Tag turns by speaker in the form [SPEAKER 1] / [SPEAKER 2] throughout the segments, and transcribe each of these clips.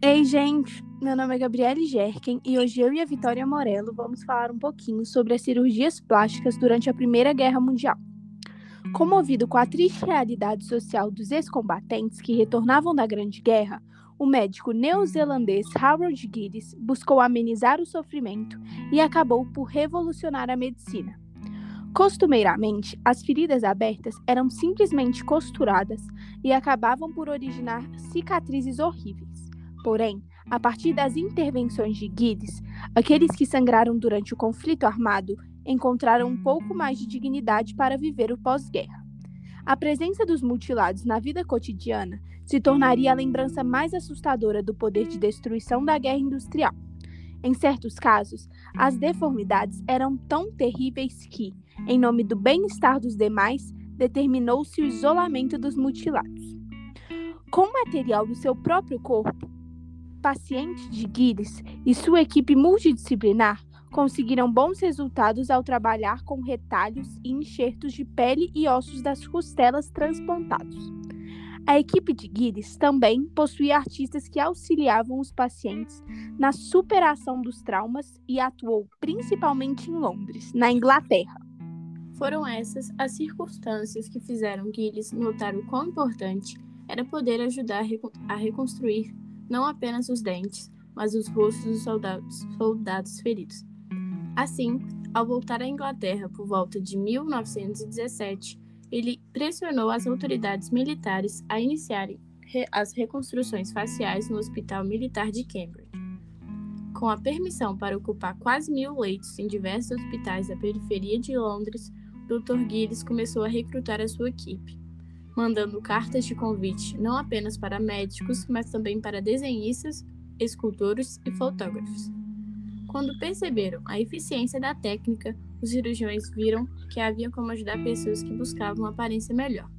[SPEAKER 1] Ei, gente! Meu nome é Gabriele Gerken e hoje eu e a Vitória Morello vamos falar um pouquinho sobre as cirurgias plásticas durante a Primeira Guerra Mundial. Comovido com a triste realidade social dos ex-combatentes que retornavam da Grande Guerra, o médico neozelandês Howard Gillis buscou amenizar o sofrimento e acabou por revolucionar a medicina. Costumeiramente, as feridas abertas eram simplesmente costuradas e acabavam por originar cicatrizes horríveis. Porém, a partir das intervenções de Guides, aqueles que sangraram durante o conflito armado encontraram um pouco mais de dignidade para viver o pós-guerra. A presença dos mutilados na vida cotidiana se tornaria a lembrança mais assustadora do poder de destruição da guerra industrial. Em certos casos, as deformidades eram tão terríveis que, em nome do bem-estar dos demais, determinou-se o isolamento dos mutilados. Com material do seu próprio corpo, pacientes de Guides e sua equipe multidisciplinar conseguiram bons resultados ao trabalhar com retalhos e enxertos de pele e ossos das costelas transplantados. A equipe de Guides também possuía artistas que auxiliavam os pacientes na superação dos traumas e atuou principalmente em Londres, na Inglaterra.
[SPEAKER 2] Foram essas as circunstâncias que fizeram Guides notar o quão importante era poder ajudar a reconstruir não apenas os dentes, mas os rostos dos soldados, soldados feridos. Assim, ao voltar à Inglaterra por volta de 1917, ele pressionou as autoridades militares a iniciarem as reconstruções faciais no Hospital Militar de Cambridge. Com a permissão para ocupar quase mil leitos em diversos hospitais da periferia de Londres, Dr. Gilles começou a recrutar a sua equipe, mandando cartas de convite não apenas para médicos, mas também para desenhistas, escultores e fotógrafos. Quando perceberam a eficiência da técnica, os cirurgiões viram que havia como ajudar pessoas que buscavam uma aparência melhor.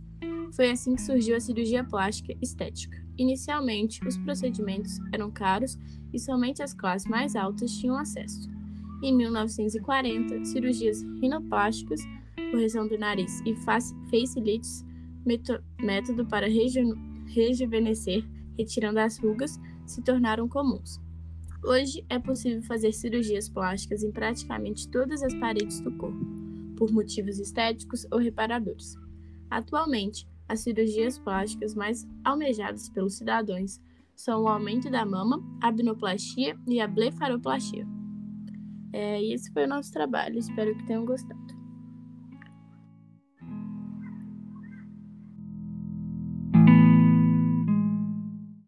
[SPEAKER 2] Foi assim que surgiu a cirurgia plástica estética. Inicialmente, os procedimentos eram caros e somente as classes mais altas tinham acesso. Em 1940, cirurgias rinoplásticas, correção do nariz e facelifts, método para reju rejuvenescer, retirando as rugas, se tornaram comuns. Hoje é possível fazer cirurgias plásticas em praticamente todas as paredes do corpo, por motivos estéticos ou reparadores. Atualmente, as cirurgias plásticas mais almejadas pelos cidadãos são o aumento da mama, a abnoplastia e a blefaroplastia. É, esse foi o nosso trabalho, espero que tenham gostado.